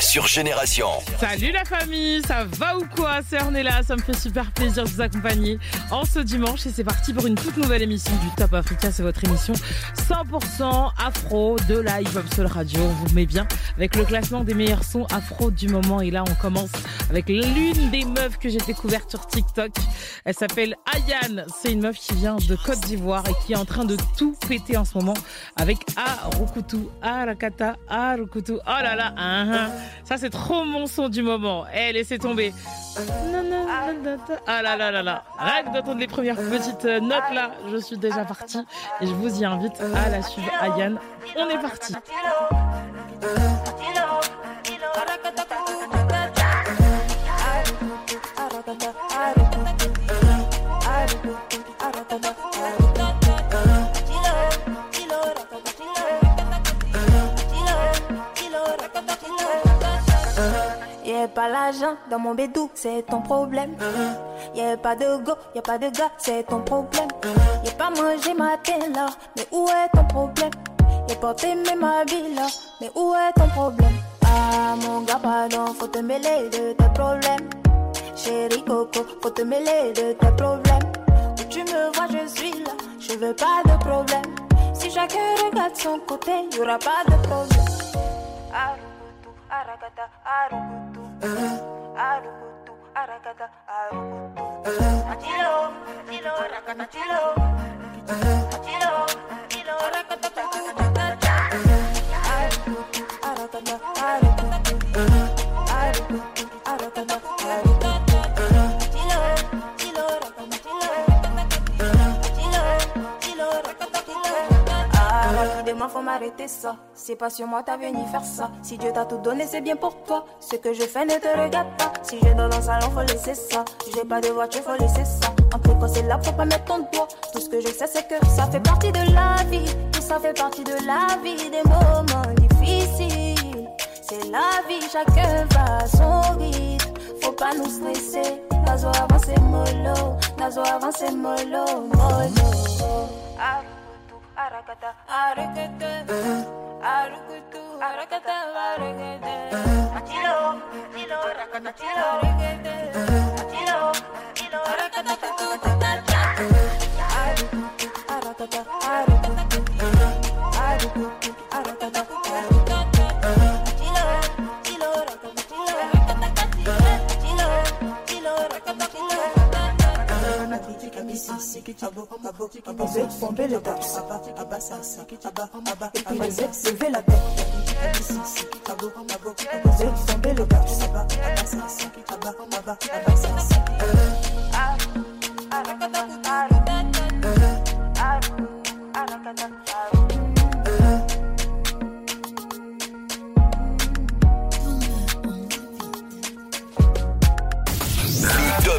sur Génération. Salut la famille, ça va ou quoi C'est Ornella, ça me fait super plaisir de vous accompagner en ce dimanche et c'est parti pour une toute nouvelle émission du Top Africa. C'est votre émission 100% afro de la hip hop soul radio. On vous met bien avec le classement des meilleurs sons afro du moment et là on commence avec l'une des meufs que j'ai découverte sur TikTok. Elle s'appelle Ayane. C'est une meuf qui vient de Côte d'Ivoire et qui est en train de tout péter en ce moment avec Arukutu, Arakata, Arukutu. Oh là là, hein, hein. Ça c'est trop mon son du moment. Eh, laissez tomber. Ah là là là là. Rien d'entendre les premières petites notes là, je suis déjà partie et je vous y invite à la suivre. Ayane, on est parti. Y'a pas l'argent dans mon bédou, c'est ton problème. Y'a pas de go, y'a pas de gars, c'est ton problème. Y'a pas mangé matin là, mais où est ton problème? Y'a porté mes ma vie là, mais où est ton problème? Ah mon gars, pardon, faut te mêler de tes problèmes. Chérie Coco, faut te mêler de tes problèmes. Où tu me vois, je suis là, je veux pas de problème. Si chacun regarde son côté, y'aura pas de problème. Arukutu, arakata, arukutu. Arukutu, arakata, arukutu. Atilo, atilo, arakata, atilo. Atilo, atilo, arakata, arukutu. Arukutu, arakata, arukutu. Arukutu, arakata. Faut m'arrêter ça. C'est pas sur moi, t'as venu faire ça. Si Dieu t'a tout donné, c'est bien pour toi. Ce que je fais ne te regarde pas. Si je dors dans le salon, faut laisser ça. J'ai pas de voiture, faut laisser ça. En tout cas, c'est là, faut pas mettre ton doigt. Tout ce que je sais, c'est que ça fait partie de la vie. Tout ça fait partie de la vie, des moments difficiles. C'est la vie, chacun va à son rythme. Faut pas nous stresser. Nazo avancer mollo. Nazo avancer mollo, mollo. Arukutu, Chilo, chilo, chilo, chilo, chilo, chilo, chilo, Les ex tomber les. Et puis les ex lever la tête. Tomber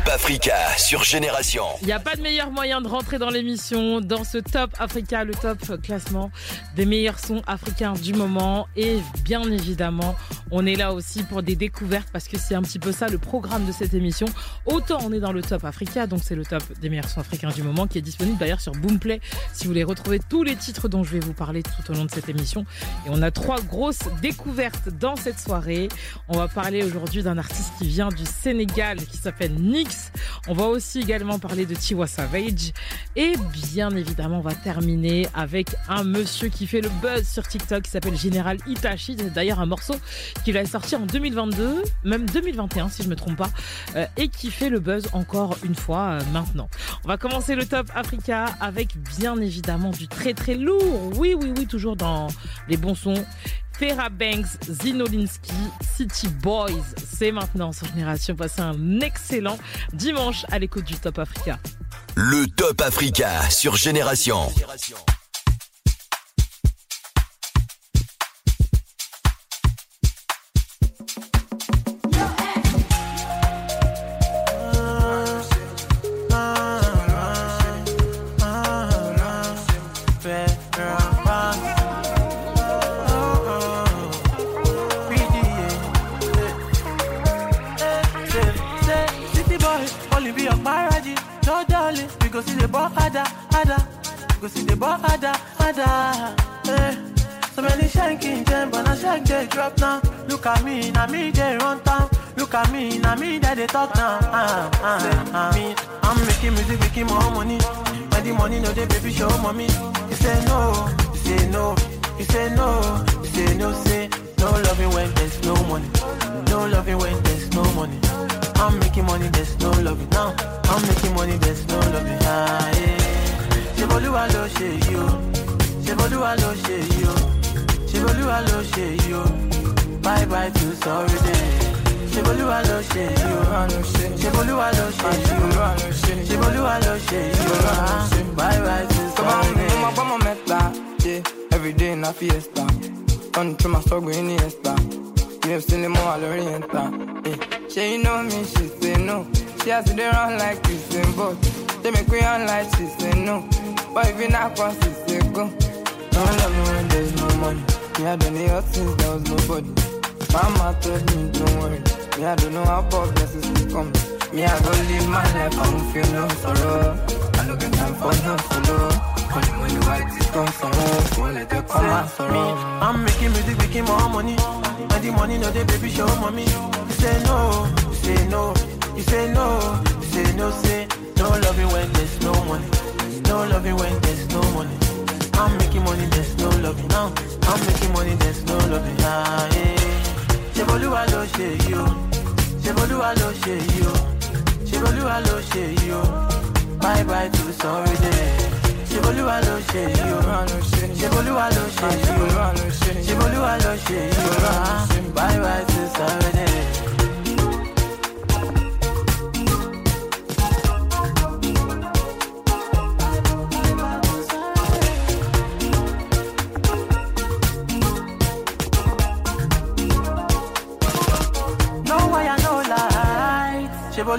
Africa sur Génération. Il n'y a pas de meilleur moyen de rentrer dans l'émission, dans ce Top Africa, le top classement des meilleurs sons africains du moment. Et bien évidemment, on est là aussi pour des découvertes parce que c'est un petit peu ça le programme de cette émission. Autant on est dans le Top Africa, donc c'est le top des meilleurs sons africains du moment qui est disponible d'ailleurs sur Boomplay si vous voulez retrouver tous les titres dont je vais vous parler tout au long de cette émission. Et on a trois grosses découvertes dans cette soirée. On va parler aujourd'hui d'un artiste qui vient du Sénégal qui s'appelle Nix. On va aussi également parler de Tiwa Savage. Et bien évidemment, on va terminer avec un monsieur qui fait le buzz sur TikTok qui s'appelle Général Itachi. C'est d'ailleurs un morceau qu'il a sorti en 2022, même 2021 si je me trompe pas, euh, et qui fait le buzz encore une fois euh, maintenant. On va commencer le top Africa avec bien évidemment du très très lourd. Oui, oui, oui, toujours dans les bons sons. Farah Banks, Zinolinski, City Boys. C'est maintenant sur Génération. Passez un excellent dimanche à l'écoute du Top Africa. Le Top Africa sur Génération. Go see the boy ada, ada. Eh. So many shanking them, but I shake they drop now. Look at me, now me they run town. Look at me, now me that they talk now. Ah, ah, ah. Me, I'm making music, making more money. When the money no they baby show mommy. You say no, you say no, you say no, you say no, say no loving when there's no money. No loving when there's no money. I'm making money, there's no loving now. I'm making money, there's no loving. Ah, yeah ṣèbọlúwa ló ṣe yìí o. Ṣèbọlúwa ló ṣe yìí o. Ṣèbọlúwa ló ṣe yìí o. Bye bye to sorry day ṣèbọlúwa ló ṣe yìí o. Ṣèbọlúwa ló ṣe yìí o. Ṣèbọlúwa ló ṣe yìí o. Bye bye to sorry day. mo máa gbọ́ mọ́ mẹ́ta ṣe everyday na fiesta. Ọ̀nà through my struggle gbé ní ẹ̀sà ilé ìsinmi mọ́ wa lórí ẹ̀ta. ṣé you eh, know me she say no. She has to run like Usain Bolt. Make me run like she say no. But if you're not say go. Don't love me when there's no money. Me I it all since there was nobody. Mama told me don't worry. Me I don't know how about blessings will come. Me I go live my life, I don't feel no sorrow. I don't get time for no solo. When the white is gone somewhere, so let it come and Me. I'm making music, making more money. And the money no they baby show mommy. You say no, you say no, you say no, you say no, say no loving when there's no money. No loving when there's no money. I'm making money, there's no loving now. I'm making money, there's no loving. Ṣé Bolúwa ló ṣe yìí o? Ṣé Bolúwa ló ṣe yìí o? Ṣé ló ṣe yìí o? Bye bye to sorry day. Ṣé Bolúwa ló ṣe yìí o? Ṣé Bolúwa ló ṣe yìí o? Ṣé ló ṣe yìí o? Bye bye to sorry day.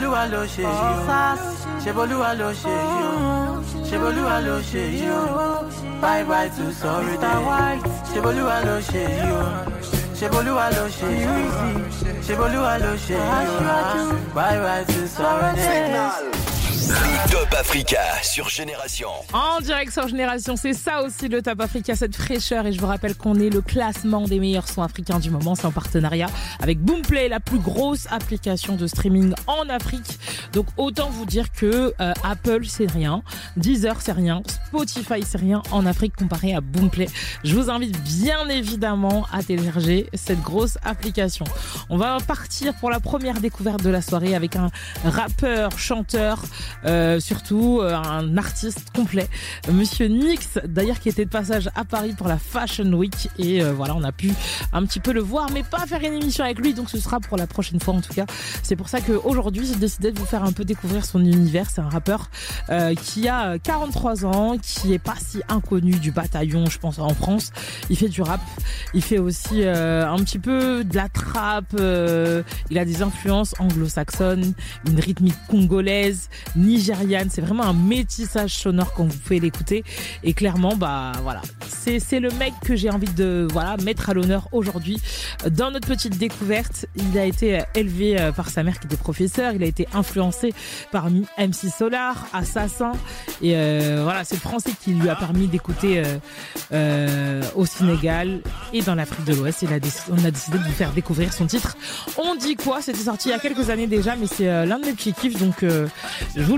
Light. Ṣé Bolúwa ló ṣe yìí o? Ṣé Bolúwa ló ṣe yìí o? Ṣé ló ṣe yìí o? Bye bye to sorry day. Ṣé Bolúwa ló ṣe yìí o? Ṣé Bolúwa ló ṣe yìí o? Ṣé ló ṣe yìí o? Bye bye to sorry day. Le Top Africa sur Génération. En direct sur Génération, c'est ça aussi le Top Africa, cette fraîcheur. Et je vous rappelle qu'on est le classement des meilleurs sons africains du moment. C'est en partenariat avec Boomplay, la plus grosse application de streaming en Afrique. Donc autant vous dire que euh, Apple c'est rien, Deezer c'est rien, Spotify c'est rien en Afrique comparé à Boomplay. Je vous invite bien évidemment à télécharger cette grosse application. On va partir pour la première découverte de la soirée avec un rappeur, chanteur, euh, surtout euh, un artiste complet, Monsieur Nix, d'ailleurs qui était de passage à Paris pour la Fashion Week et euh, voilà, on a pu un petit peu le voir, mais pas faire une émission avec lui, donc ce sera pour la prochaine fois en tout cas. C'est pour ça qu'aujourd'hui j'ai décidé de vous faire un peu découvrir son univers. C'est un rappeur euh, qui a 43 ans, qui est pas si inconnu du bataillon, je pense en France. Il fait du rap, il fait aussi un petit peu de la trappe. il a des influences anglo-saxonnes, une rythmique congolaise, nigériane. C'est vraiment un métissage sonore quand vous pouvez l'écouter. Et clairement, bah voilà, c'est le mec que j'ai envie de voilà mettre à l'honneur aujourd'hui dans notre petite découverte. Il a été élevé euh, par sa mère qui était professeur. Il a été influencé par MC Solar, Assassin. Et euh, voilà, c'est le français qui lui a permis d'écouter euh, au Sénégal et dans l'Afrique de l'Ouest. On a décidé de vous faire découvrir son titre. On dit quoi? C'était sorti il y a quelques années déjà, mais c'est l'un de mes petits kiffs. Donc je vous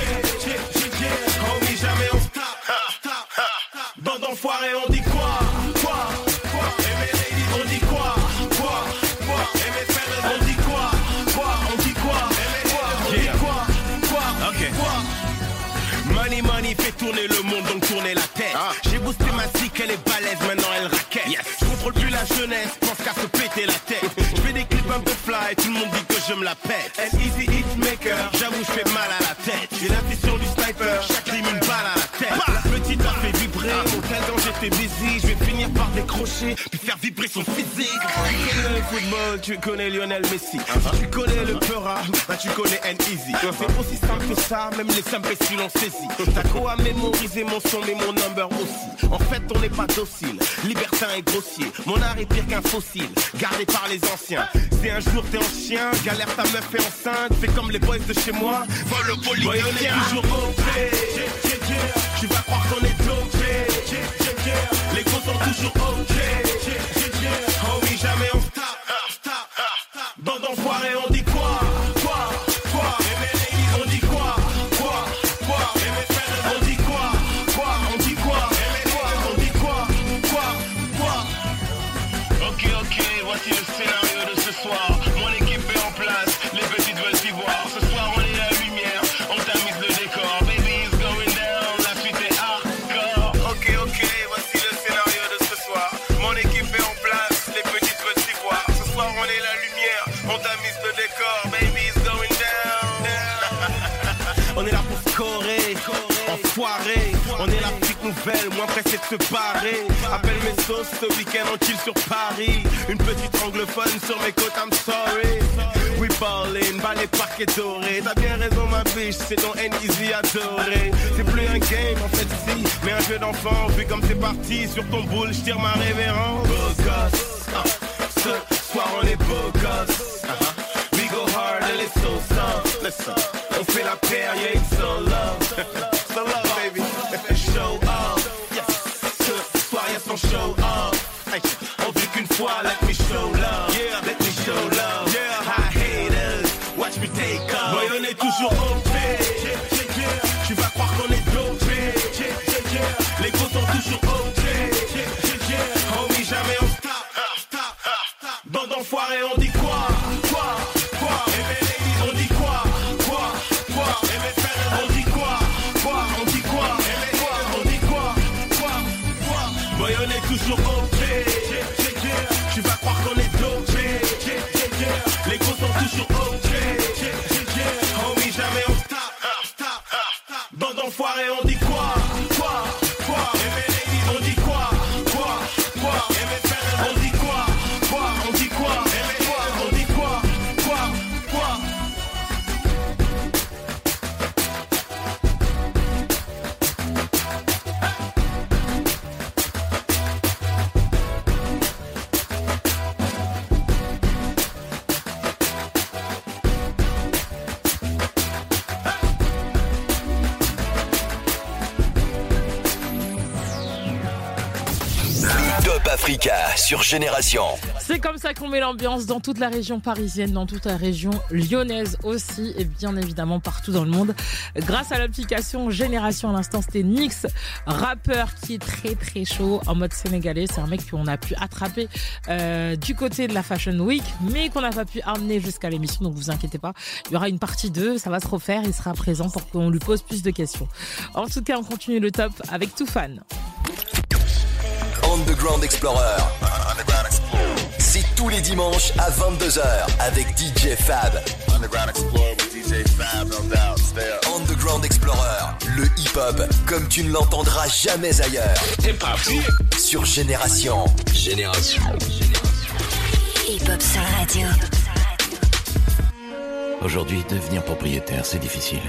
Ma zik, elle est balèze, maintenant elle raquette. Je contrôle plus la jeunesse, pense qu'à se péter la tête. Je fais des clips un peu fly, tout le monde dit que je me la pète. An easy hit maker, j'avoue, je fais mal à la tête. J'ai l'intuition du sniper, chaque rime une balle à la tête. La petite a fait vibrer, au cas quand j'étais busy, je vais finir par décrocher, puis faire vibrer son physique. Football, tu connais Lionel Messi. Si tu connais le Peura, bah tu connais N-Easy. C'est aussi simple que ça, même les imbéciles l'ont saisi. T'as quoi à mémoriser mon son, mais mon number aussi. En fait, on n'est pas docile, libertin et grossier. Mon art est pire qu'un fossile, gardé par les anciens. Si un jour t'es en chien, galère ta meuf est enceinte, fais comme les boys de chez moi, vol le poli. on est toujours. Tu vas croire qu'on est dopé. Les gros sont toujours OK. La petite nouvelle, moins pressé de se barrer. Appelle mes sauces, ce week-end on chill sur Paris. Une petite anglophone sur mes côtes, I'm sorry. We ballin', bas les parquets dorés. T'as bien raison, ma biche, c'est ton N-Easy adoré. C'est plus un game, en fait, si, mais un jeu d'enfant. Vu comme c'est parti, sur ton boule, je tire ma révérence. Beau gosse, ah, ce soir on est beau gosse. Ah, ah. We go hard and it's so. Listen, on fait la paire, yeah, it's so love. so love, on vit qu'une fois, let Génération. C'est comme ça qu'on met l'ambiance dans toute la région parisienne, dans toute la région lyonnaise aussi, et bien évidemment partout dans le monde. Grâce à l'application Génération, à l'instant, c'était Nix, rappeur qui est très très chaud en mode sénégalais. C'est un mec qu'on a pu attraper euh, du côté de la Fashion Week, mais qu'on n'a pas pu amener jusqu'à l'émission. Donc vous inquiétez pas, il y aura une partie 2, ça va se refaire, il sera présent pour qu'on lui pose plus de questions. En tout cas, on continue le top avec Toufan. Underground Explorer. Les dimanches à 22h avec DJ Fab. Underground Explorer, le hip-hop comme tu ne l'entendras jamais ailleurs. Sur Génération. Génération. Hip-hop sur radio. Aujourd'hui, devenir propriétaire, c'est difficile.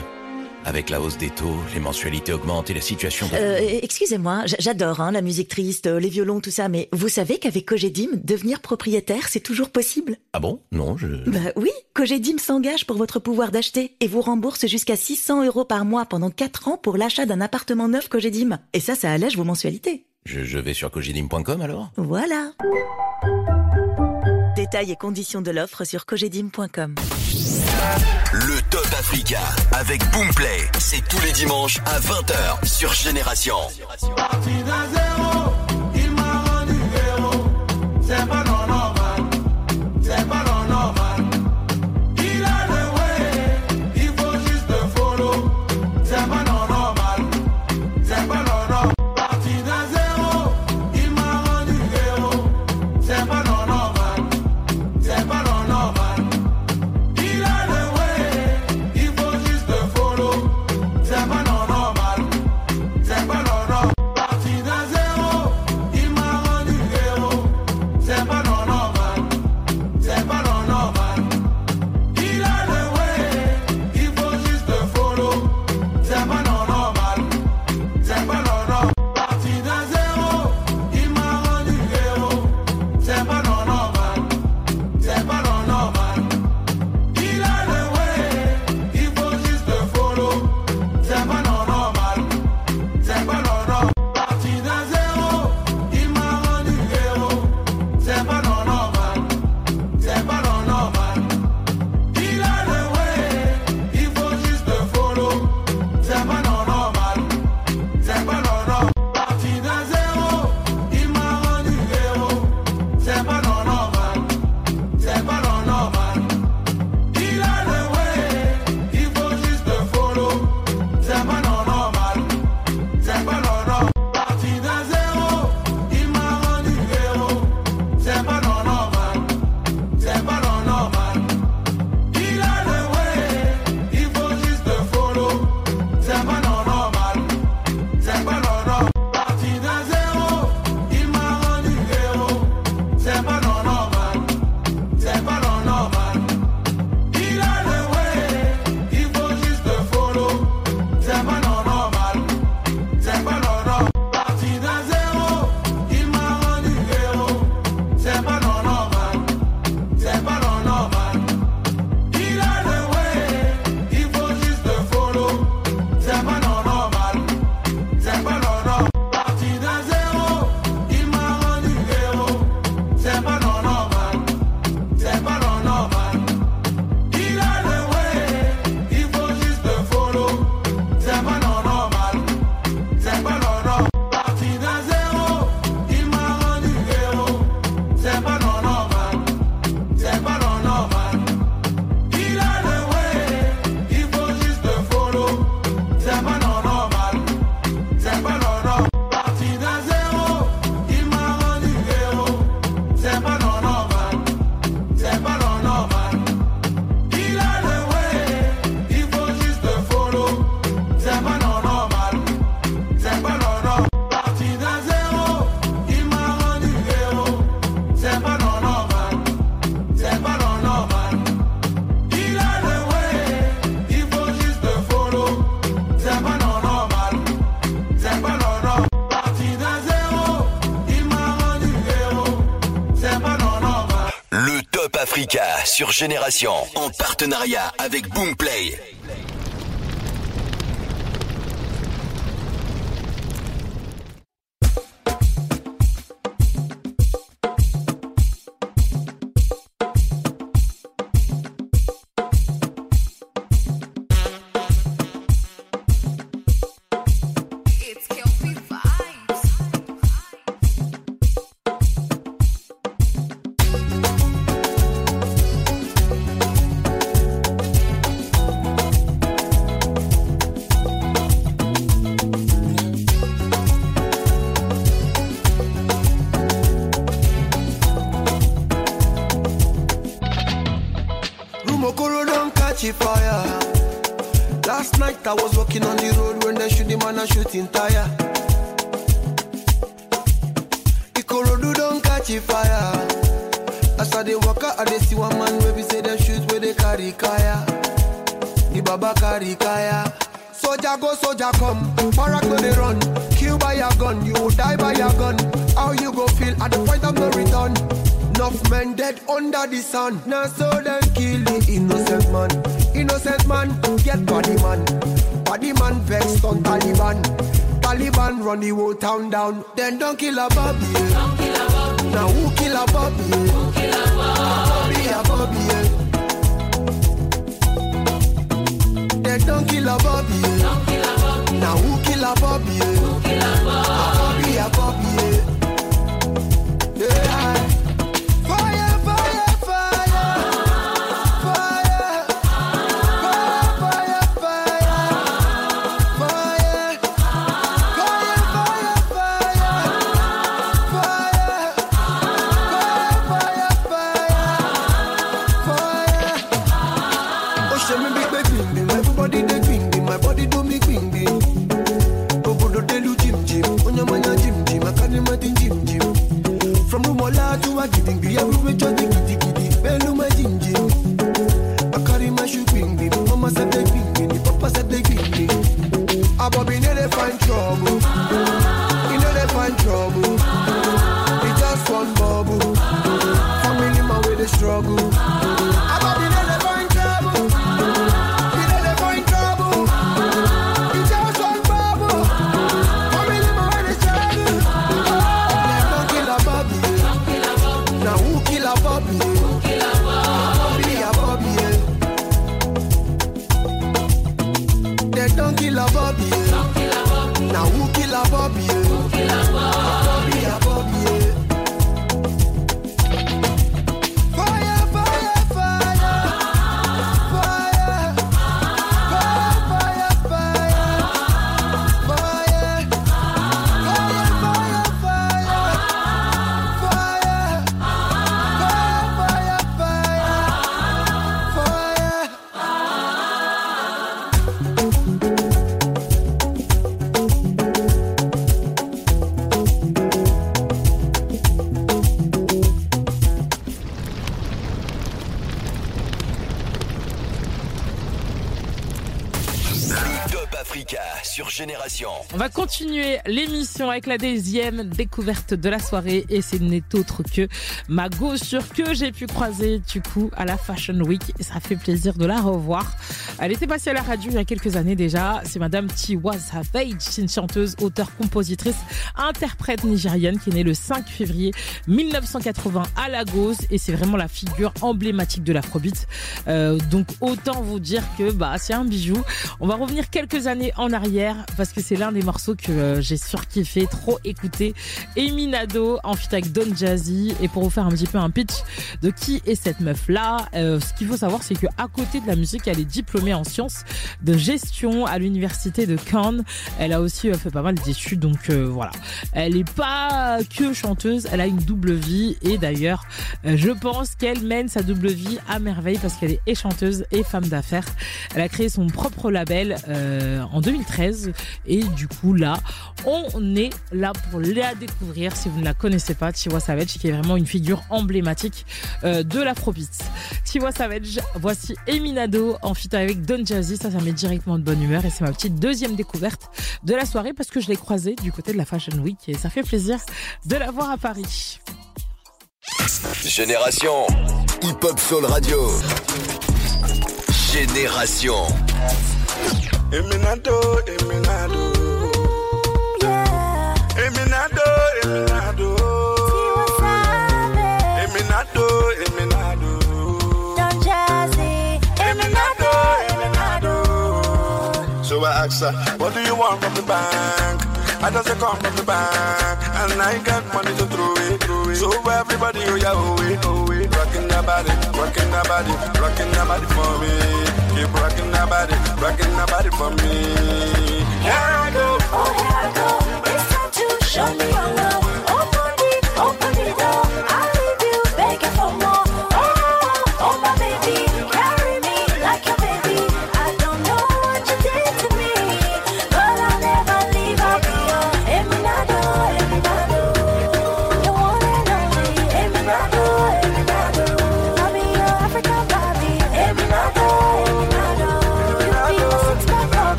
Avec la hausse des taux, les mensualités augmentent et la situation... de- Euh, excusez-moi, j'adore hein, la musique triste, euh, les violons, tout ça, mais vous savez qu'avec Cogedim, devenir propriétaire, c'est toujours possible? Ah bon? Non, je... Bah oui, Cogedim s'engage pour votre pouvoir d'acheter et vous rembourse jusqu'à 600 euros par mois pendant 4 ans pour l'achat d'un appartement neuf Cogedim. Et ça, ça allège vos mensualités. je... je vais sur cogidim.com alors? Voilà. Détails et conditions de l'offre sur cogedim.com. Le Top Africa avec Boomplay. C'est tous les dimanches à 20h sur Génération. Parti d'un zéro, il m'a rendu héros. C'est pas Génération en partenariat avec Boomplay. and run the whole town down. Then don't kill a Bobby. Now who kill a Bobby? Who kill a Bobby? A Bobby, yeah. Then don't kill a Bobby. Now who kill a Bobby? Who kill a Bobby? A Bobby, yeah. yeah. Kidding, gidi. Ìyàwó mi jọ ní gidi. On va continuer l'émission avec la deuxième découverte de la soirée et c'est n'est autre que ma sur que j'ai pu croiser du coup à la Fashion Week et ça fait plaisir de la revoir. Elle était passée à la radio il y a quelques années déjà. C'est Madame Tiwa Savage, une chanteuse, auteure, compositrice, interprète nigérienne qui est née le 5 février 1980 à Lagos et c'est vraiment la figure emblématique de l'afrobeat. Euh, donc autant vous dire que bah c'est un bijou. On va revenir quelques années en arrière parce que c'est l'un des morceaux que euh, j'ai surkiffé, trop écouté. Eminado en feat avec Don Jazzy. Et pour vous faire un petit peu un pitch de qui est cette meuf là, euh, ce qu'il faut savoir c'est que à côté de la musique, elle est diplômée en sciences de gestion à l'université de Cannes. Elle a aussi euh, fait pas mal d'études, donc voilà. Elle est pas que chanteuse, elle a une double vie et d'ailleurs, je pense qu'elle mène sa double vie à merveille parce qu'elle est chanteuse et femme d'affaires. Elle a créé son propre label en 2013 et du Hula. On est là pour la découvrir si vous ne la connaissez pas, Tiwa Savage, qui est vraiment une figure emblématique euh, de l'afrobeat. Tiwa Savage, voici Eminado en fit avec Don Jazzy, ça, ça met directement de bonne humeur et c'est ma petite deuxième découverte de la soirée parce que je l'ai croisée du côté de la Fashion Week et ça fait plaisir de la voir à Paris. Génération Hip Hop Soul Radio. Génération. Eminado, ask, what do you want from the bank? I just say come from the bank, and I got money to throw it. Throw it. So everybody, oh yeah, oh yeah, oh yeah, rocking the body, rocking the body, rocking the body for me. Keep rocking the body, rocking the body for me. Here I go, oh here I go. It's time to show me your love.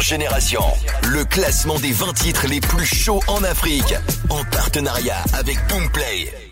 Génération, le classement des 20 titres les plus chauds en Afrique, en partenariat avec Boomplay.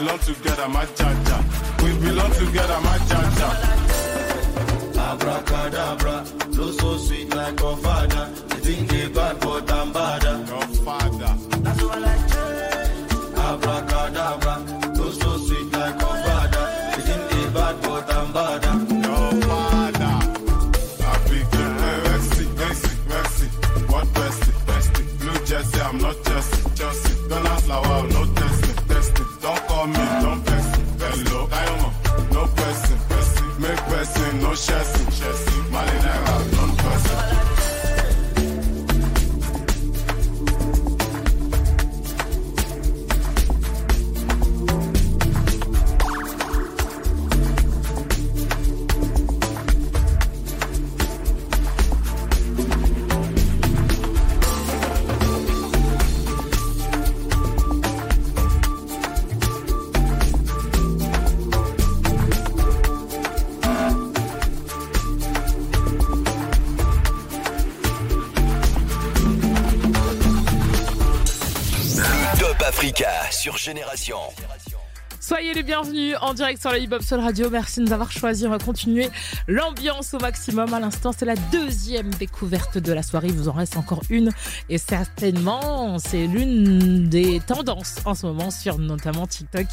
Belong together, my jaja. We belong together, my jaja. Abracadabra, flow so sweet like your father. You think they bad, but I'm badder. Your father. Soyez les bienvenus en direct sur la Hip Hop Soul Radio. Merci de nous avoir choisis. On va continuer l'ambiance au maximum. À l'instant, c'est la deuxième découverte de la soirée. Il vous en reste encore une. Et certainement, c'est l'une des tendances en ce moment sur notamment TikTok.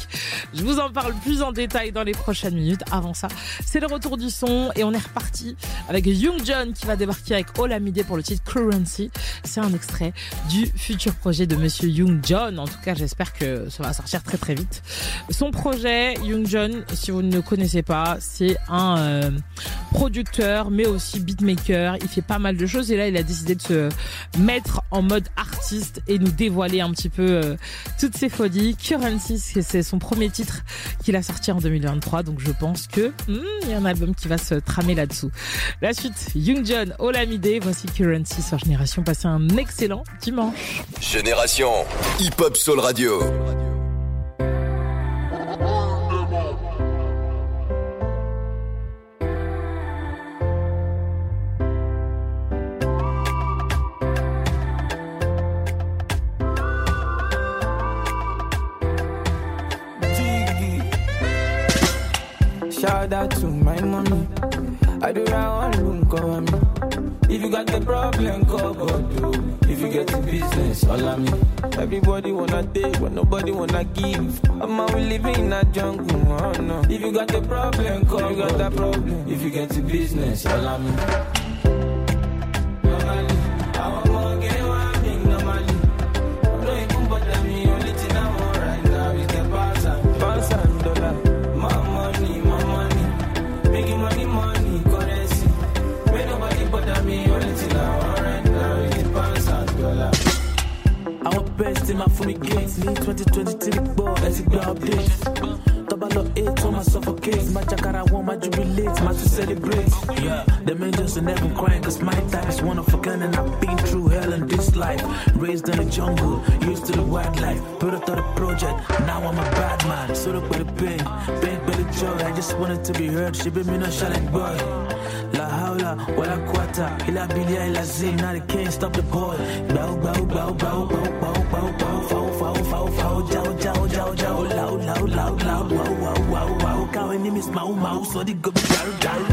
Je vous en parle plus en détail dans les prochaines minutes. Avant ça, c'est le retour du son. Et on est reparti avec Young John qui va débarquer avec Olamide pour le titre Currency. C'est un extrait du futur projet de Monsieur Young John. En tout cas, j'espère que ça va sortir très très vite. Son projet, Young John, si vous ne le connaissez pas, c'est un euh, producteur, mais aussi beatmaker. Il fait pas mal de choses et là, il a décidé de se mettre en mode artiste et nous dévoiler un petit peu euh, toutes ses folies. Currency, c'est- c'est son premier titre qu'il a sorti en 2023, donc je pense que hmm, y a un album qui va se tramer là-dessous. La suite, Young John, Olamide, voici Currency sur Génération. Passez un excellent dimanche. Génération Hip Hop Soul Radio. Out to my mommy. I do round one room cover me. If you got the problem, call God. If you get the business, all me. Everybody wanna take, but nobody wanna give. I'm we living in a jungle, oh no. If you got the problem, call you got that problem. If you get the business, all me. Best in my fully gates. Need 2023 ball, let's go update. Double up eight on my suffocate. My jacara want my jubilate, my to celebrate. Yeah, them angels are never crying, cause my type is one of a kind, and I've been through hell in this life. Raised in the jungle, used to the wildlife. Product of the project, now I'm a bad man. So look by the pain, by the joy. I just wanted to be heard, she be me no challenge boy. La haula, wala quata, ila bilia, ila zin, now they can't stop the boy. Bow, bow, bow, bow, bow, bow, bow, bow, fow, fow, fow, fow, jow, jow, jow, jow, loud, loud, loud, loud, wow, wow, wow, wow. Kawe ni miss mau mau, so di go be daru.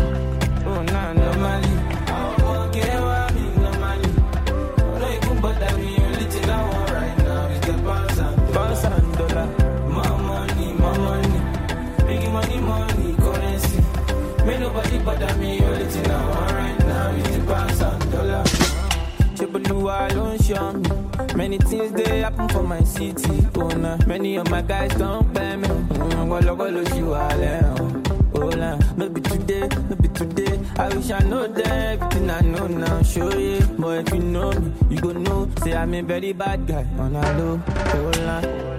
Chibuluwa don't show me. Many things they happen for my city. Oh, nah. Many of my guys don't pay me. Mm, you are there. Oh, nah. no be today, maybe today. I wish I know that everything I know now. Show you, but if you know me, you go know. Say I'm a very bad guy. On a low, oh, nah.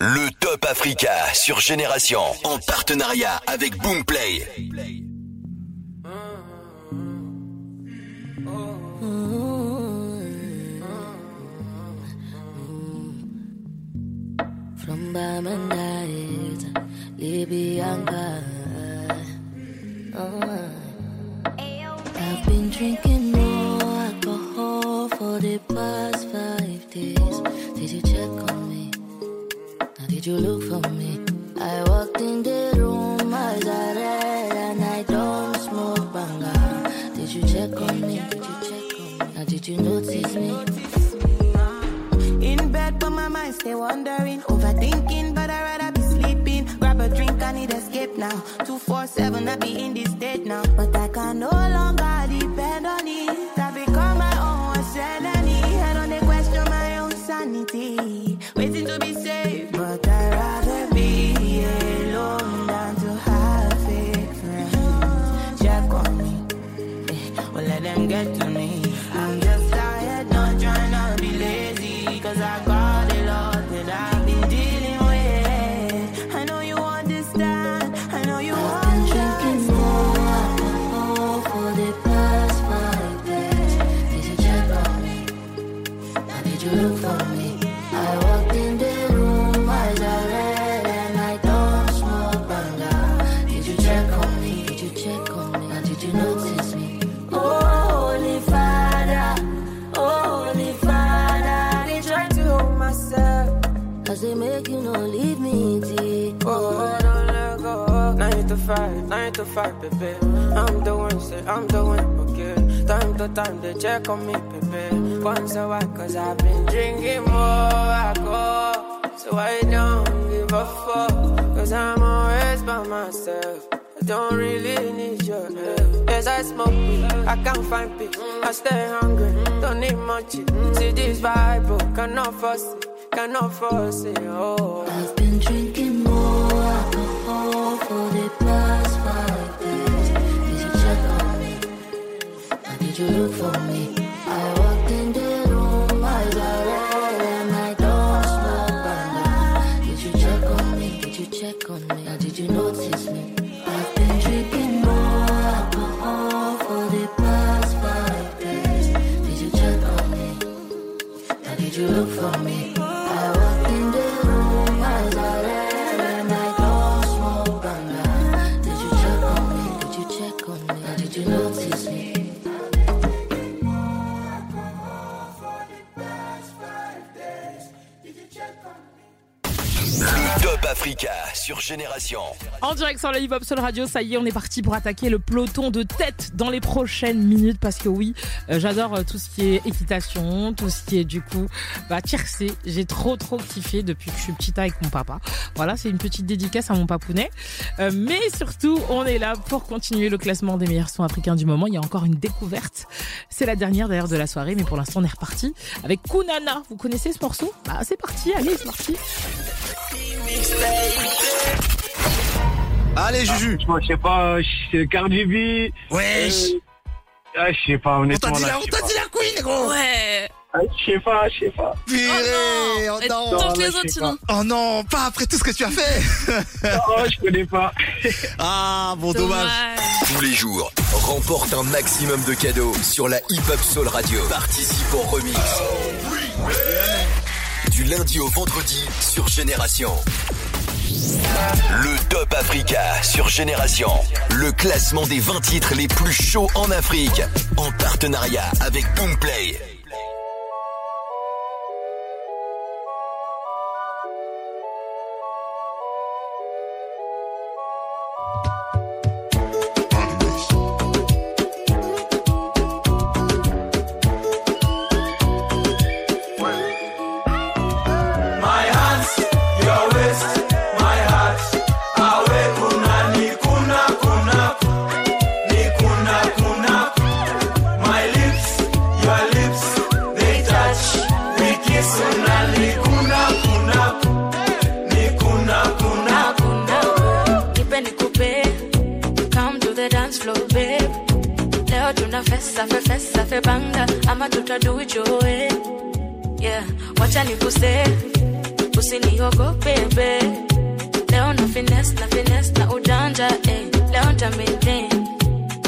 Le top Africa sur Génération en partenariat avec Boomplay. Me? Now, did you look for me? I walked in the room, eyes are red, and I don't smoke banga. Did you check on me? Did you check on me? Now, did you notice me? In bed, but my mind stay wandering, overthinking, but I rather be sleeping. Grab a drink, I need escape now. Two four seven, I be in this state now, but I can no longer depend on baby. I'm the one, say I'm the one, okay. Time to time, they check on me, baby. Once a while, cause I've been drinking more alcohol. So I don't give a fuck, cause I'm always by myself. I don't really need your help. Yes, I smoke weed, I can't find peace. I stay hungry, don't need much. See this vibe, oh, cannot force it, cannot force it, oh. I've been drinking you look for me? En direct sur la Hip Hop Soul Radio, ça y est, on est parti pour attaquer le peloton de tête dans les prochaines minutes parce que oui, euh, j'adore euh, tout ce qui est équitation, tout ce qui est du coup bah tiercé. J'ai trop trop kiffé depuis que je suis petite avec mon papa. Voilà, c'est une petite dédicace à mon papounet. Euh, mais surtout, on est là pour continuer le classement des meilleurs sons africains du moment. Il y a encore une découverte. C'est la dernière d'ailleurs de la soirée, mais pour l'instant on est reparti avec Kunana. Vous connaissez ce morceau? Bah c'est parti, allez, c'est parti. Allez, Juju. Je sais pas, c'est Cardi B. Wesh. Euh, ah, je sais pas, On honnêtement. t'a dit là, la, on t'a dit la queen, gros. Ouais. Ah, Je sais pas, je sais pas. Purée, oh non. tente les là, je autres sinon. Oh non, pas après tout ce que tu as fait. Oh, je connais pas. Ah, bon, dommage. Tous les jours, remporte un maximum de cadeaux sur la Hip Hop Soul Radio. Participe au remix. Lundi au vendredi sur Génération. Le Top Africa sur Génération. Le classement des 20 titres les plus chauds en Afrique. En partenariat avec Boomplay. Leo tuna festa fe festa fe banga ama tuta do it your way. Yeah, wacha nikuse, usiniogope babe. leo na finesse na finesse na ujanja eh. leo nta maintain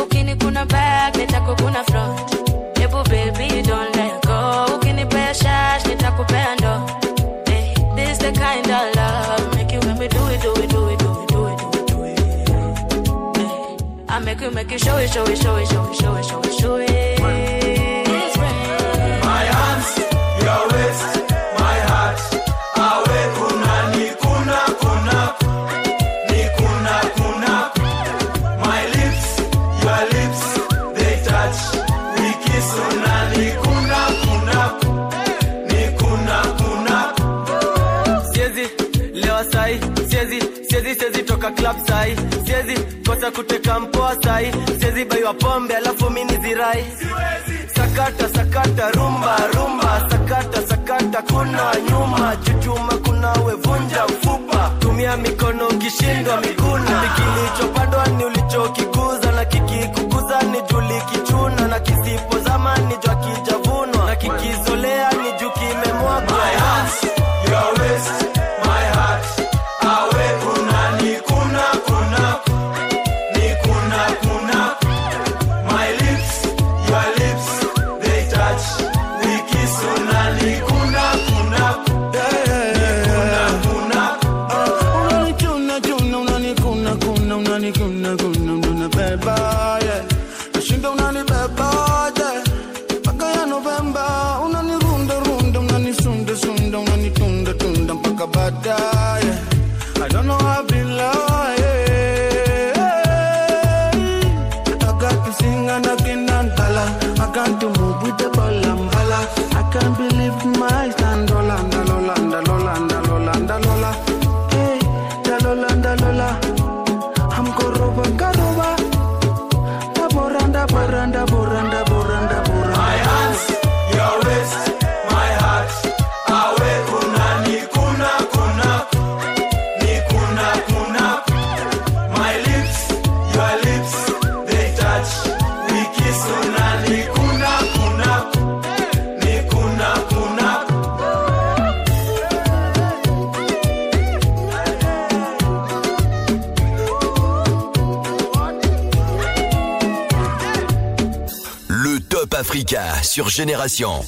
ukini kuna back nitakukuna front ebu baby don't let You show it show it show it show it show it show it show it. Una ni kuna kuna. Ni kuna kuna. siezi club sai. Siezi kosa kuteka mpoa sai siwezi baiwa pombe alafu mini zirai sakata sakata rumba rumba. Sakata sakata kuna nyuma. Chuchuma kuna wevunja ufupa, tumia mikono ukishindwa miguna kilichopandwa ni ulichokikuza na kikikukuza Génération.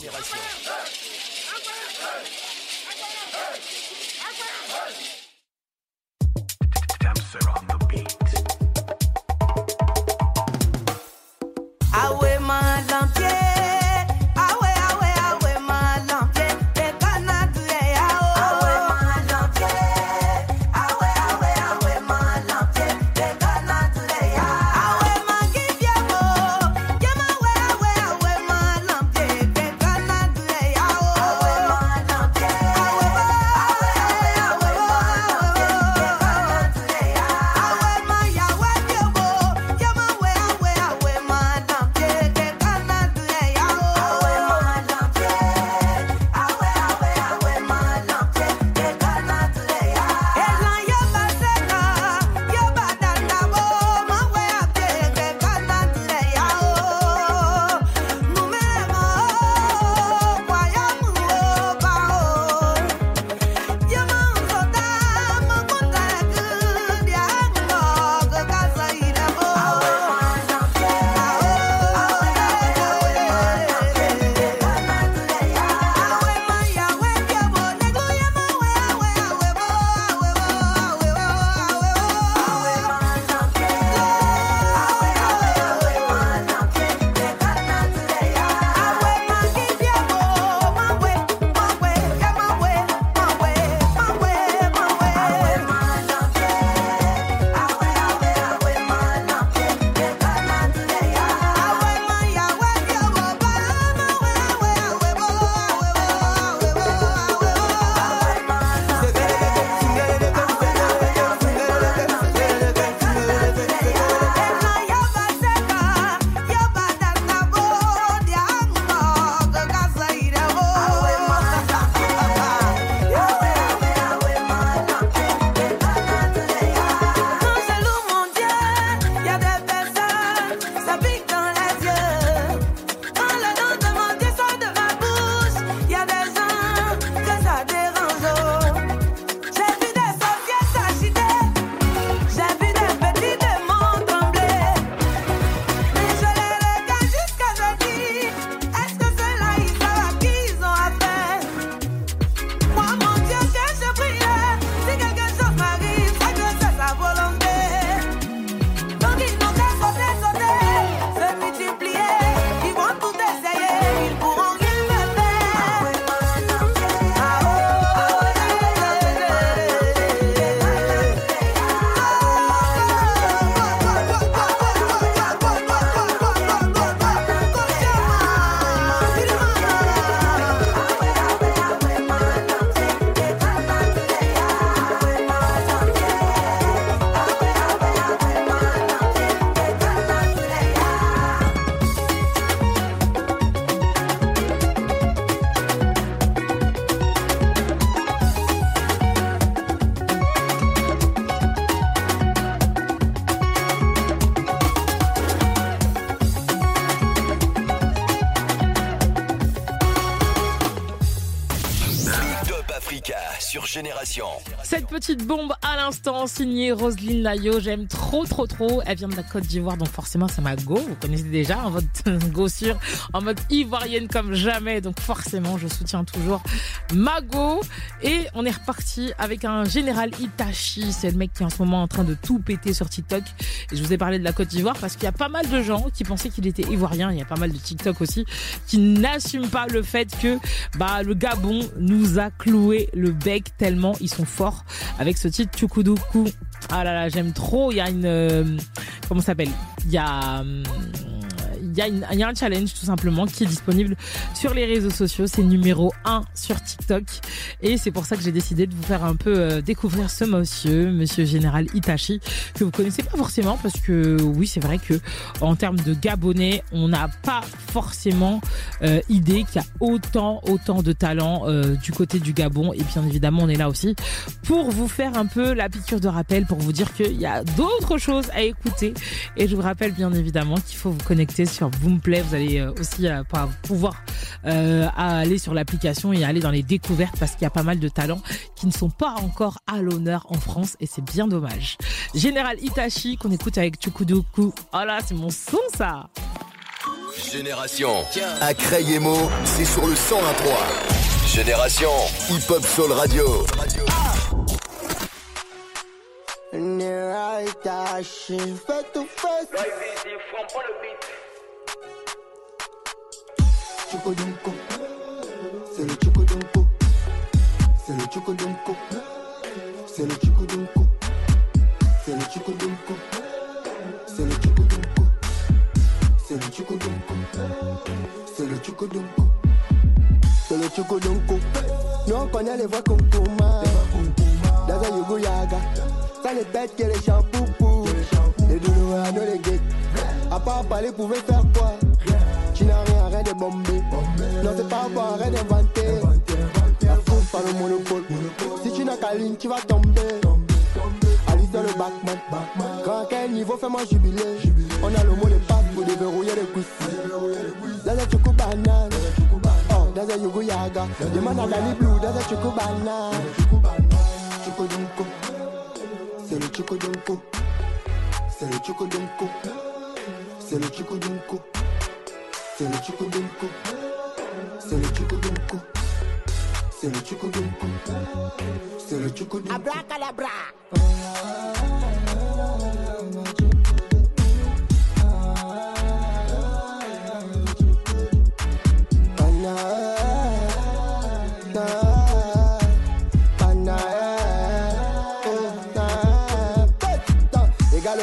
Petite bombe à l'instant signée Roselyne Layo, j'aime trop trop trop. Elle vient de la Côte d'Ivoire donc forcément c'est ma go. Vous connaissez déjà en mode go sûr, en mode ivoirienne comme jamais. Donc forcément je soutiens toujours ma go. Et on est reparti avec un général Itachi. C'est le mec qui est en ce moment en train de tout péter sur TikTok. Je vous ai parlé de la Côte d'Ivoire parce qu'il y a pas mal de gens qui pensaient qu'il était ivoirien. Il y a pas mal de TikTok aussi qui n'assument pas le fait que bah le Gabon nous a cloué le bec tellement ils sont forts avec ce titre Chukuduku. Ah là là, j'aime trop. Il y a une euh, comment ça s'appelle? Il y a hum, y, a une- il y a un challenge tout simplement qui est disponible sur les réseaux sociaux. C'est numéro 1 sur TikTok. Et c'est pour ça que j'ai décidé de vous faire un peu euh, découvrir ce monsieur, monsieur Général Itachi, que vous connaissez pas forcément parce que oui, c'est vrai que en termes de Gabonais, on n'a pas forcément euh, idée qu'il y a autant, autant de talent euh, du côté du Gabon. Et bien évidemment, on est là aussi pour vous faire un peu la piqûre de rappel, pour vous dire qu'il y a d'autres choses à écouter. Et je vous rappelle bien évidemment qu'il faut vous connecter sur Boomplay. Vous allez euh, aussi euh, pas- pouvoir euh, aller sur l'application et aller dans les découvertes parce qu'il y a pas mal de talents qui ne sont pas encore à l'honneur en France et c'est bien dommage. Général Itachi qu'on écoute avec Chukuduku. Oh là, c'est mon son ça. Génération. À Crayemo, c'est sur le 101.3. Génération. Hip Hop Soul Radio. Neraitashi, face to face. C'est le Chukodunko, c'est le Chukodunko, c'est le Chukodunko, c'est le Chukodunko, c'est le Chukodunko, c'est le Chukodunko, c'est le Chukodunko, c'est le Chukodunko. Nous on connaît les voix Kunkuma, dans un Yugo Yaga, ça les bêtes que les shampoupous, les douloureux, nous les guettes. À part parler, pouvait faire quoi? Tu n'as rien, rien de bombé. Non, c'est pas avoir rien d'inventé. La foule par le monopole. Si tu n'as qu'à ligne, tu vas tomber. Alice dans le Batman. Quand à quel niveau fais-moi jubiler? On a le mot de passe pour déverrouiller les cuisses. Dans un choco banane. Oh, dans un yogo yaga. Demande à Danny Blue dans un choco banane. Choco dunko. C'est le choco dunko. C'est le choco dunko. C'est le choco dunko. C'est le chico dunco. C'est le chico dunco. C'est le chico dunco. C'est le chico dunco. Abracadabra.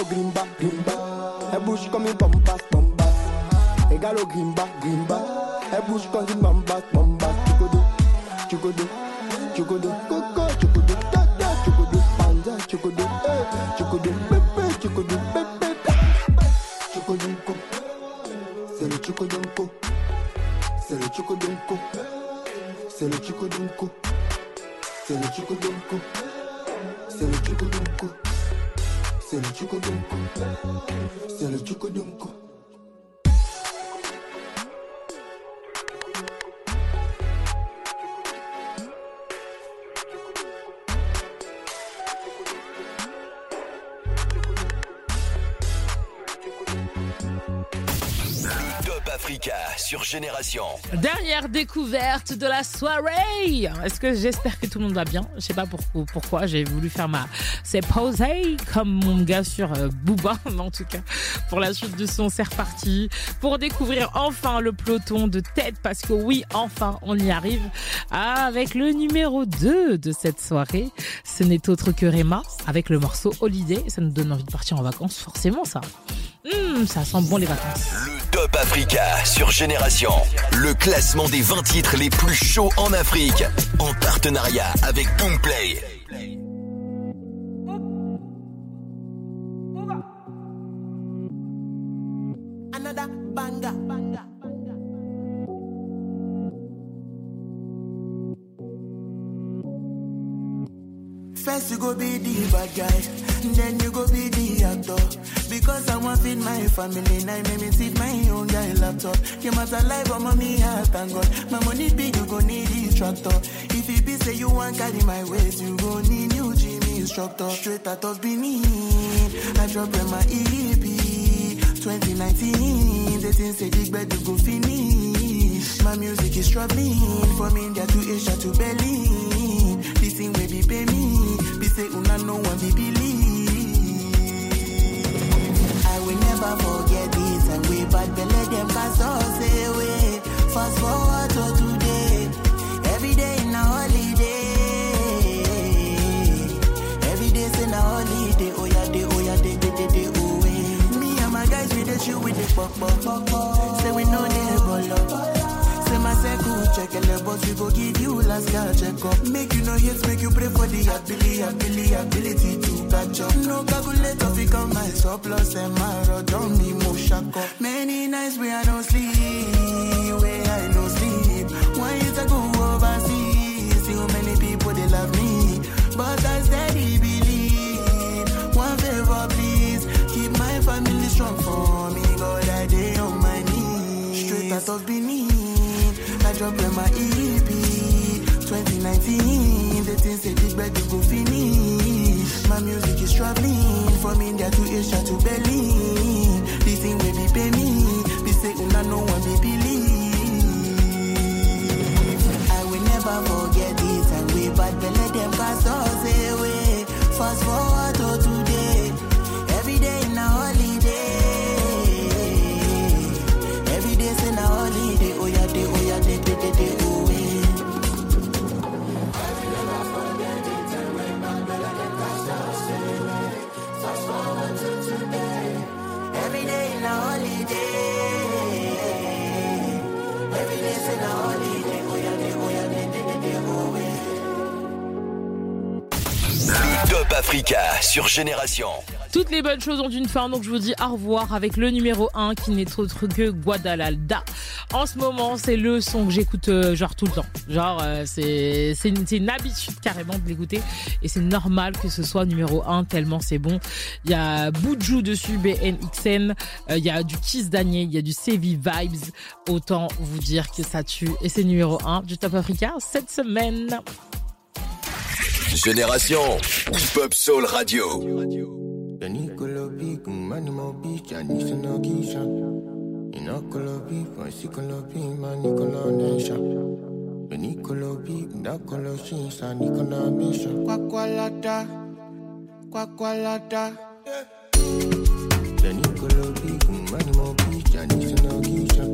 Grimba, grimba, a bush coming Galo Grimba, Grimba. Elle bouge quand une mambasse, mambasse. Sur Génération. Dernière découverte de la soirée. Est-ce que j'espère que tout le monde va bien? Je sais pas pourquoi, pourquoi j'ai voulu faire ma c'est posé comme mon gars sur euh, Booba, mais en tout cas pour la suite du son c'est reparti pour découvrir enfin le peloton de tête parce que oui enfin on y arrive avec le numéro 2 de cette soirée. Ce n'est autre que Rema avec le morceau Holiday. Ça nous donne envie de partir en vacances forcément ça. Hum, ça sent bon les vacances. Top Africa sur Génération. Le classement des 20 titres les plus chauds en Afrique. En partenariat avec Boomplay. Then you go be the actor. Because I want feed my family, now make me sit my own guy laptop. Came out alive, but mommy, I thank God. My money big, you go need this tractor. If it be say you want carry my weight, you go need new Jimmy instructor. Straight out of Benin, I drop in my EP. 2019, the things say big bed you go finish. My music is struggling from India to Asia to Berlin. This thing will be pay me, be say una no one be believe. I will never forget this and we bad belly them cast us away. Fast forward to today, every day in a holiday. Every day in a holiday, oh yeah, day, oh yeah, day, day, day, day, oh yeah. Me and my guys with the shoe with the pop pop. Say we know check boss we go give you last guy check up. Make you no hate, make you pray for the ability, ability, ability to catch up. No calculator fi come my surplus and my road on me mo shack up. Many nights where I don't sleep, where I no sleep. One years ago overseas, see how many people they love me, but I steady believe. One favor please, keep my family strong for me. God I day on my knees, straight out of Benin. Drop in my EP 2019 The things say big bag go finish. My music is traveling From India to Asia to Berlin. This thing will be pay me. Be say oh, una no one be believe Africa sur Génération. Toutes les bonnes choses ont une fin, donc je vous dis au revoir avec le numéro 1 qui n'est autre que Guadalalda. En ce moment, c'est le son que j'écoute euh, genre tout le temps. Genre, euh, c'est une, habitude carrément de l'écouter et c'est normal que ce soit numéro 1 tellement c'est bon. Il y a Boudjou dessus, BNXN, euh, il y a du Kiss Daniel, il y a du CV Vibes. Autant vous dire que ça tue et c'est numéro 1 du Top Africa cette semaine. Génération Hip Hop Soul Radio. The Nicola Big, Money Mo Beach, I need to know Keisha. Inocola Big, my Sicola Big, my Nicola Nation. The Nicola Big, Nacola Shins, I Nicola Mission. Quacqualata, quacqualata. The Nicola Big, Money Mo Beach, I need to know Keisha.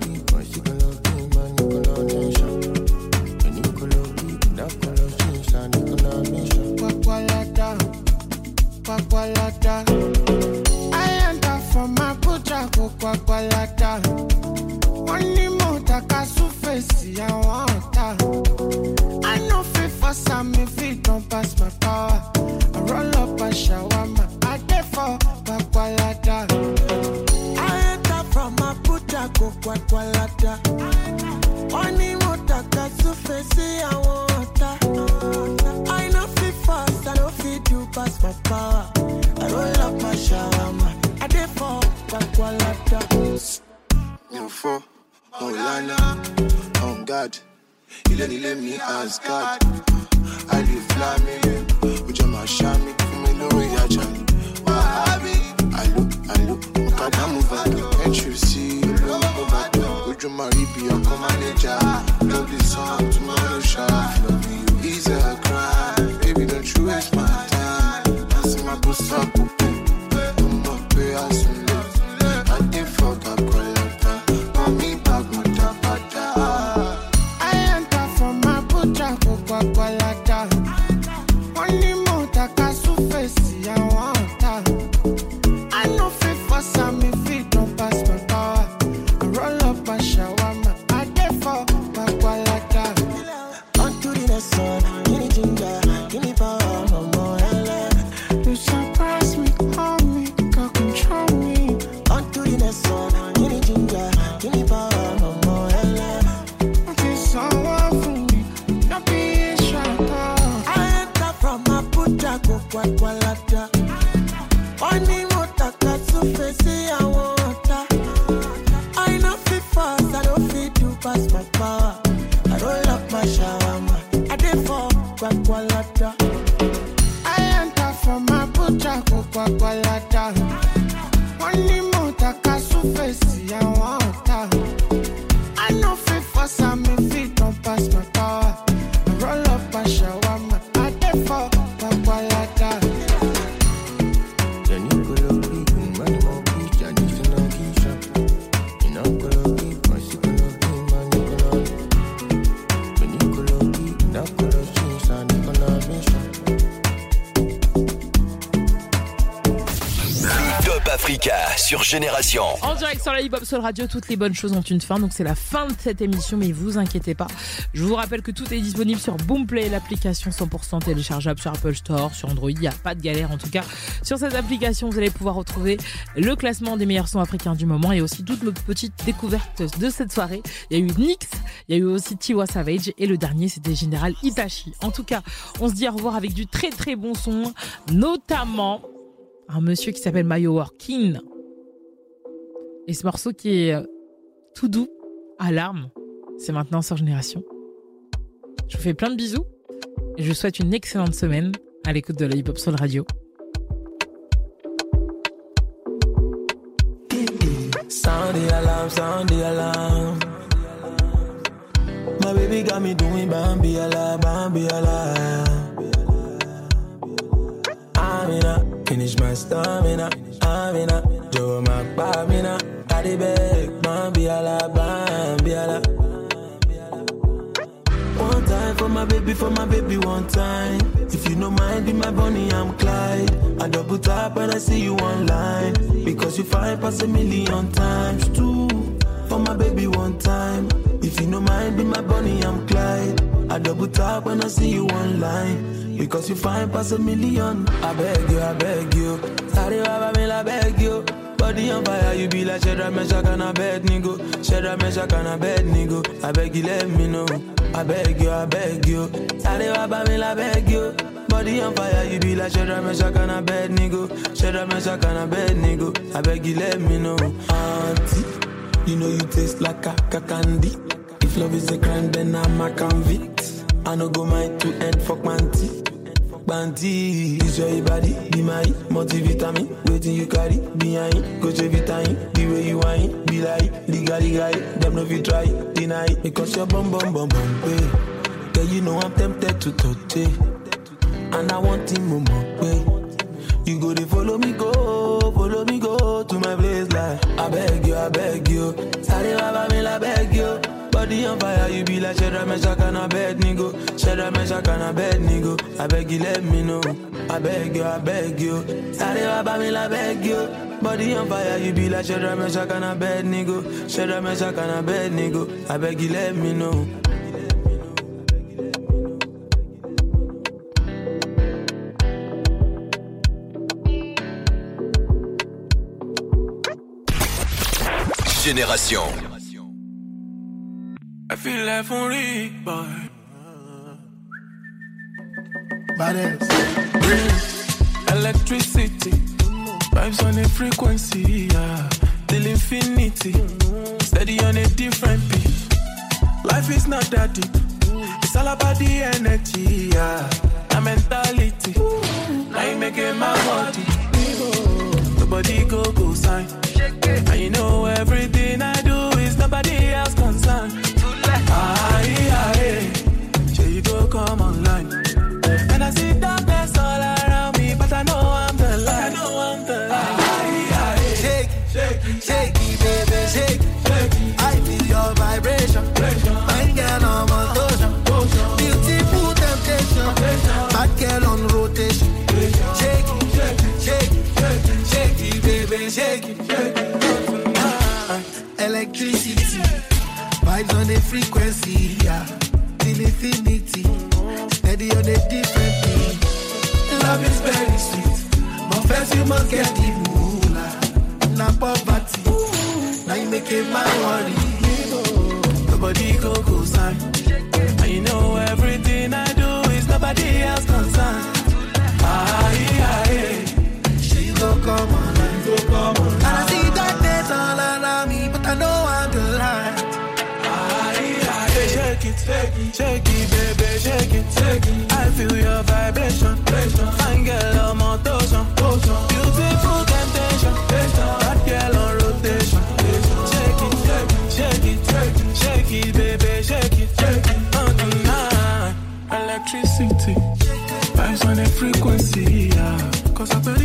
Big, my Sicola Big, my Nicola Nation. The Nicola Big, Nacola Shins, I Nicola Mission. Quacqualata. I enter from my butcher, go quacqualata. Money more takasu face, I want. I know fit for some if it don't pass my power. I roll up a shawarma, Let me ask God. I live fly me, with your machine. En direct sur la Hip Hop Radio, toutes les bonnes choses ont une fin, donc c'est la fin de cette émission, mais vous inquiétez pas. Je vous rappelle que tout est disponible sur Boomplay, l'application 100% téléchargeable sur Apple Store, sur Android, il n'y a pas de galère en tout cas. Sur cette application, vous allez pouvoir retrouver le classement des meilleurs sons africains du moment et aussi toutes nos petites découvertes de cette soirée. Il y a eu Nix, il y a eu aussi Tiwa Savage et le dernier c'était Général Itachi. En tout cas, on se dit au revoir avec du très très bon son, notamment un monsieur qui s'appelle Mayo Workin. Et ce morceau qui est euh, tout doux, à larmes, c'est maintenant sur Génération. Je vous fais plein de bisous et je vous souhaite une excellente semaine à l'écoute de la Hip Hop Soul Radio. Sound the alarm, sound the alarm. My baby got me doing Bambi ala, Bambi ala. I'm in a, finish my stamina. I'm in a, Joe Daddy beg, Bambi ala, Bambi ala. One time for my baby, for my baby, one time. If you no mind, be my bunny, I'm Clyde. I double tap when I see you online. Because you find past a million times too. For my baby, one time. If you no mind, be my bunny, I'm Clyde. I double tap when I see you online. Because you find past a million. I beg you, I beg you. Sorry, Baba, I beg you. Body on fire, you be like Shedra Mesha can a bed nigga. Shedra Mesha can a bed nigga. I beg you, let me know. I beg you, I beg you. Baba, me I beg you. Body on fire, you be like Shedra Mesha can a bed nigga. Shedra Mesha can a bed nigga. I beg you, let me know. Auntie, you know you taste like a candy. If love is a crime, then I'm a convict. I no go mind to end fuck man tea. Banty, is your body, be my multivitamin. Waiting you carry, behind, go to vitamin. The way you whine, be like, legally guy. Them no fit try, deny. Because you're bum bum bum bum, way. Girl, you know I'm tempted to touch it. And I want him more, way. You go to follow me, go, follow me, go to my place, like. I beg you, I beg you. Sorry, Baba, I beg you. Body on fire, you be like Shedra Mesha can a bed nigga. Shedra Mesha can a bed nigga. I beg you, let me know. I beg you, I beg you. Sorry, Baba, me, I beg you? Body on fire, you be like Shedra Mesha can a bed nigga. Shedra Mesha can a bed nigga. I beg you, let me know. Génération. I feel like for Rick, boy. Badass. Electricity, vibes on a frequency, yeah. Till infinity, steady on a different beat. Life is not that deep, it's all about the energy, yeah. The mentality, now you making my body. Nobody go go sign, and you know everything I do is nobody else concerned. Shake, it, baby, shake. I feel your vibration. Fine girl Vibes on a frequency, yeah. Till infinity. Steady on a different beat. Love is very sweet. But first you must get the moolah. Now poverty. Now you make it my worry. Nobody go go sign. And you know everything I do is nobody else concerned. Aye, aye. She go come on, go come on. shake it, baby, shake it, shake it. I feel your vibration, vibration. fine girl I'm on my torsion, beautiful temptation, temptation. hot girl on rotation. rotation. Shake it, shake it, shake it, shake it, baby, shake it, shake it. On the electricity, vibes on the frequency, yeah. Cause I'm.